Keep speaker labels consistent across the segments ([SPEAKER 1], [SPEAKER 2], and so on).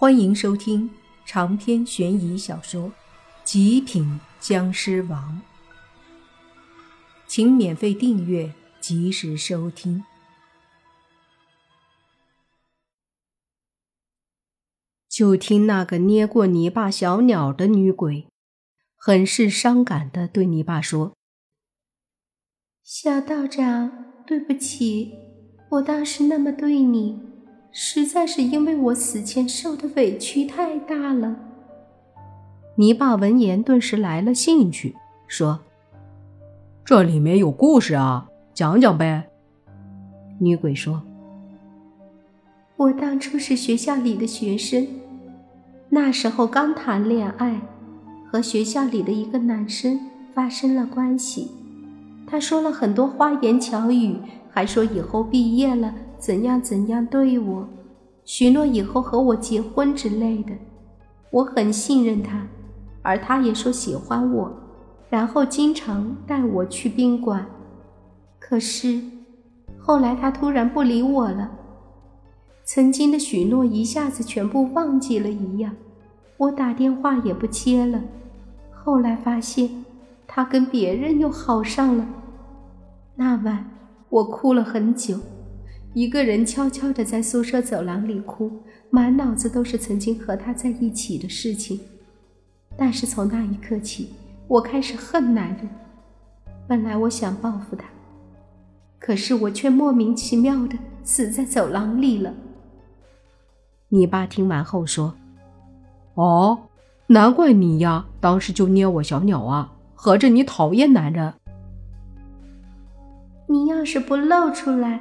[SPEAKER 1] 欢迎收听长篇悬疑小说《极品僵尸王》，请免费订阅，及时收听。就听那个捏过你爸小鸟的女鬼，很是伤感的对你爸说：“
[SPEAKER 2] 小道长，对不起，我当时那么对你。”实在是因为我死前受的委屈太大了。
[SPEAKER 1] 泥巴闻言顿时来了兴趣，说：“这里面有故事啊，讲讲呗。”女鬼说：“
[SPEAKER 2] 我当初是学校里的学生，那时候刚谈恋爱，和学校里的一个男生发生了关系。他说了很多花言巧语，还说以后毕业了。”怎样怎样对我，许诺以后和我结婚之类的，我很信任他，而他也说喜欢我，然后经常带我去宾馆。可是后来他突然不理我了，曾经的许诺一下子全部忘记了一样，我打电话也不接了。后来发现他跟别人又好上了。那晚我哭了很久。一个人悄悄地在宿舍走廊里哭，满脑子都是曾经和他在一起的事情。但是从那一刻起，我开始恨男人。本来我想报复他，可是我却莫名其妙的死在走廊里了。
[SPEAKER 1] 你爸听完后说：“哦，难怪你呀，当时就捏我小鸟啊，合着你讨厌男人。
[SPEAKER 2] 你要是不露出来。”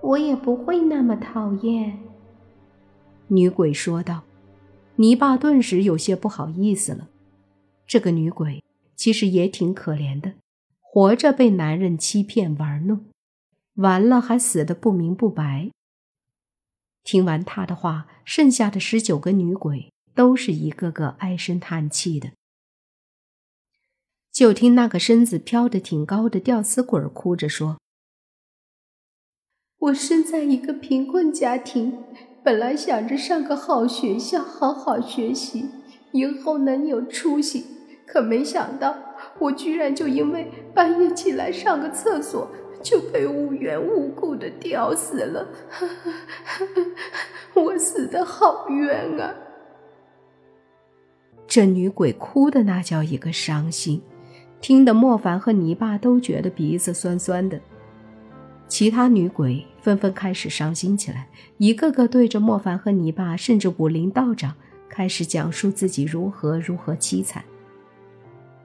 [SPEAKER 2] 我也不会那么讨厌。”
[SPEAKER 1] 女鬼说道。泥巴顿时有些不好意思了。这个女鬼其实也挺可怜的，活着被男人欺骗玩弄，完了还死得不明不白。听完她的话，剩下的十九个女鬼都是一个个唉声叹气的。就听那个身子飘得挺高的吊死鬼哭着说。
[SPEAKER 2] 我生在一个贫困家庭，本来想着上个好学校，好好学习，以后能有出息。可没想到，我居然就因为半夜起来上个厕所，就被无缘无故的吊死了。我死的好冤啊！
[SPEAKER 1] 这女鬼哭的那叫一个伤心，听得莫凡和泥巴都觉得鼻子酸酸的。其他女鬼纷纷开始伤心起来，一个个对着莫凡和泥巴，甚至武林道长，开始讲述自己如何如何凄惨。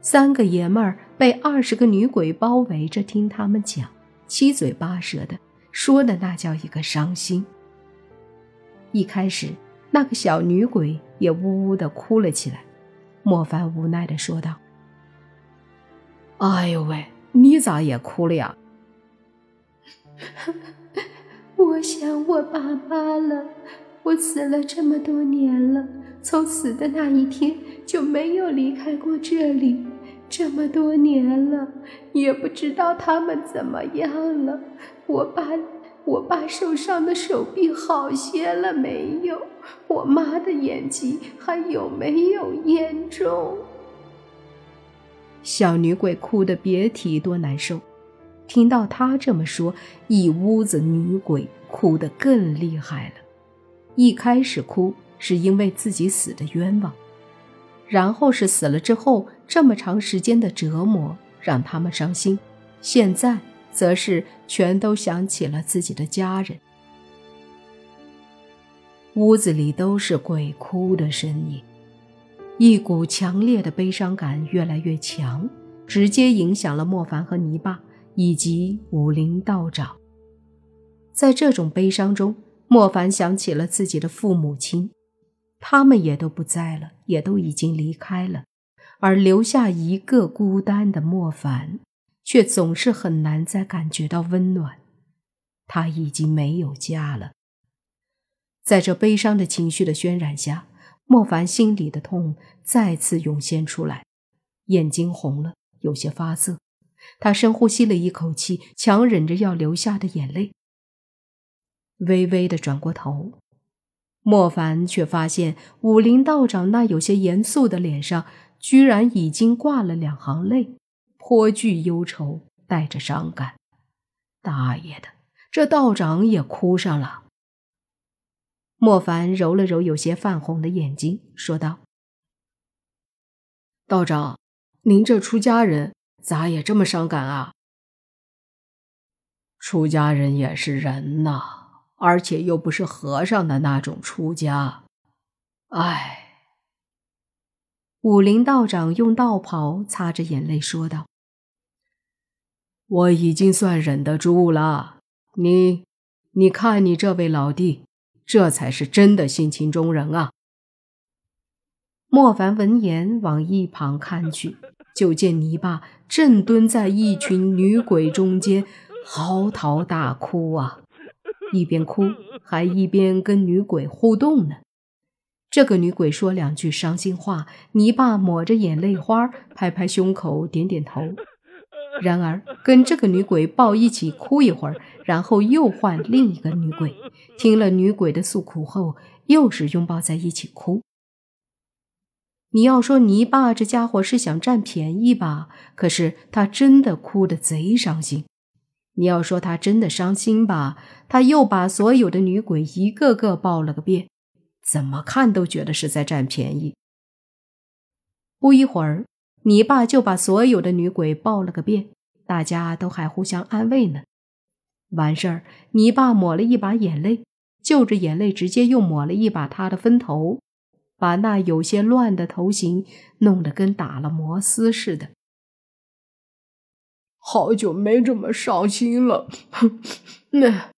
[SPEAKER 1] 三个爷们儿被二十个女鬼包围着听他们讲，七嘴八舌的说的那叫一个伤心。一开始，那个小女鬼也呜呜的哭了起来。莫凡无奈的说道：“哎呦喂，你咋也哭了呀？”
[SPEAKER 2] 我想我爸妈了，我死了这么多年了，从死的那一天就没有离开过这里，这么多年了，也不知道他们怎么样了。我爸，我爸受伤的手臂好些了没有？我妈的眼疾还有没有严重？
[SPEAKER 1] 小女鬼哭得别提多难受。听到他这么说，一屋子女鬼哭得更厉害了。一开始哭是因为自己死的冤枉，然后是死了之后这么长时间的折磨让他们伤心，现在则是全都想起了自己的家人。屋子里都是鬼哭的声音，一股强烈的悲伤感越来越强，直接影响了莫凡和泥巴。以及武林道长，在这种悲伤中，莫凡想起了自己的父母亲，他们也都不在了，也都已经离开了，而留下一个孤单的莫凡，却总是很难再感觉到温暖。他已经没有家了。在这悲伤的情绪的渲染下，莫凡心里的痛再次涌现出来，眼睛红了，有些发涩。他深呼吸了一口气，强忍着要流下的眼泪，微微的转过头，莫凡却发现武林道长那有些严肃的脸上，居然已经挂了两行泪，颇具忧愁，带着伤感。大爷的，这道长也哭上了。莫凡揉了揉有些泛红的眼睛，说道：“道长，您这出家人咋也这么伤感啊？”出家人也是人呐，而且又不是和尚的那种出家。唉，武林道长用道袍擦着眼泪说道：“我已经算忍得住了。你，你看你这位老弟，这才是真的性情中人啊。”莫凡闻言往一旁看去，就见泥巴正蹲在一群女鬼中间。嚎啕大哭啊，一边哭还一边跟女鬼互动呢。这个女鬼说两句伤心话，泥巴抹着眼泪花，拍拍胸口，点点头。然而跟这个女鬼抱一起哭一会儿，然后又换另一个女鬼，听了女鬼的诉苦后，又是拥抱在一起哭。你要说泥巴这家伙是想占便宜吧？可是他真的哭得贼伤心。你要说他真的伤心吧，他又把所有的女鬼一个个抱了个遍，怎么看都觉得是在占便宜。不一会儿，你爸就把所有的女鬼抱了个遍，大家都还互相安慰呢。完事儿，你爸抹了一把眼泪，就着眼泪直接又抹了一把他的分头，把那有些乱的头型弄得跟打了摩丝似的。
[SPEAKER 3] 好久没这么伤心了，那，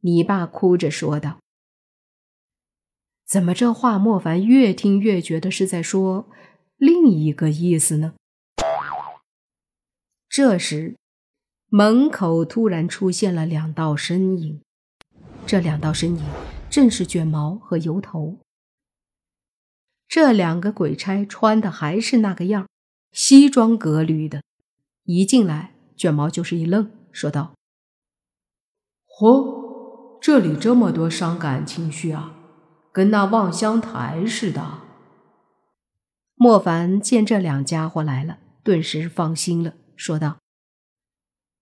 [SPEAKER 1] 你爸哭着说道：“怎么这话莫凡越听越觉得是在说另一个意思呢？”这时，门口突然出现了两道身影，这两道身影正是卷毛和油头。这两个鬼差穿的还是那个样，西装革履的。一进来，卷毛就是一愣，说道：“嚯，这里这么多伤感情绪啊，跟那望乡台似的。”莫凡见这两家伙来了，顿时放心了，说道：“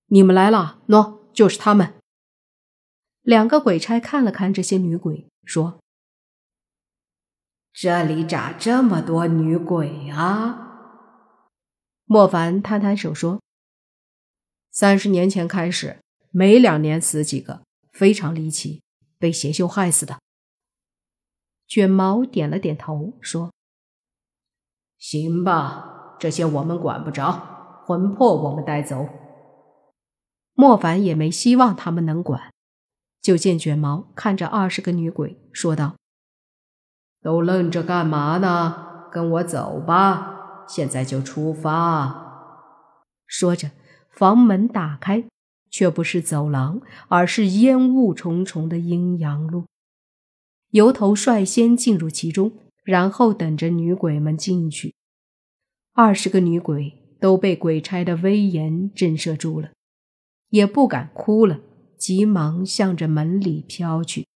[SPEAKER 1] 你们来了，喏，就是他们。”两个鬼差看了看这些女鬼，说：“
[SPEAKER 4] 这里咋这么多女鬼啊？”
[SPEAKER 1] 莫凡摊摊手说：“三十年前开始，每两年死几个，非常离奇，被邪修害死的。”卷毛点了点头说：“行吧，这些我们管不着，魂魄我们带走。”莫凡也没希望他们能管，就见卷毛看着二十个女鬼说道：“都愣着干嘛呢？跟我走吧。”现在就出发。说着，房门打开，却不是走廊，而是烟雾重重的阴阳路。油头率先进入其中，然后等着女鬼们进去。二十个女鬼都被鬼差的威严震慑住了，也不敢哭了，急忙向着门里飘去。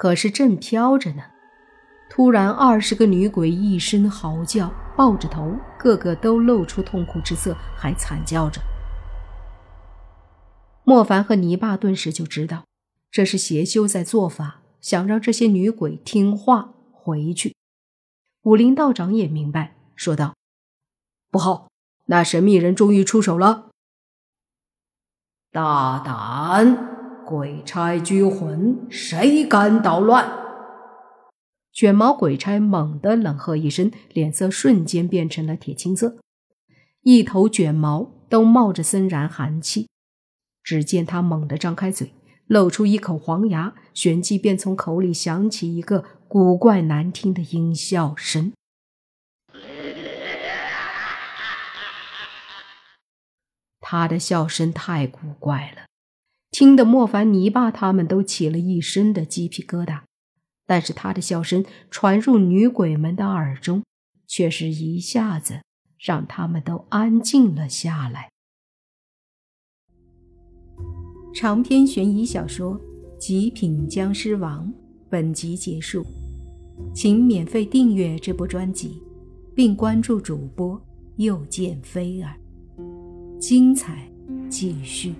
[SPEAKER 1] 可是正飘着呢。突然，二十个女鬼一声嚎叫，抱着头，个个都露出痛苦之色，还惨叫着。莫凡和泥巴顿时就知道，这是邪修在做法，想让这些女鬼听话回去。武林道长也明白，说道：“不好，那神秘人终于出手了！
[SPEAKER 4] 大胆，鬼差拘魂，谁敢捣乱？”
[SPEAKER 1] 卷毛鬼差猛地冷喝一声，脸色瞬间变成了铁青色，一头卷毛都冒着森然寒气。只见他猛地张开嘴，露出一口黄牙，旋即便从口里响起一个古怪难听的阴笑声。他的笑声太古怪了，听得莫凡、泥巴他们都起了一身的鸡皮疙瘩。但是他的笑声传入女鬼们的耳中，却是一下子让他们都安静了下来。长篇悬疑小说《极品僵尸王本集结束，请免费订阅这部专辑，并关注主播又见菲儿，精彩继续。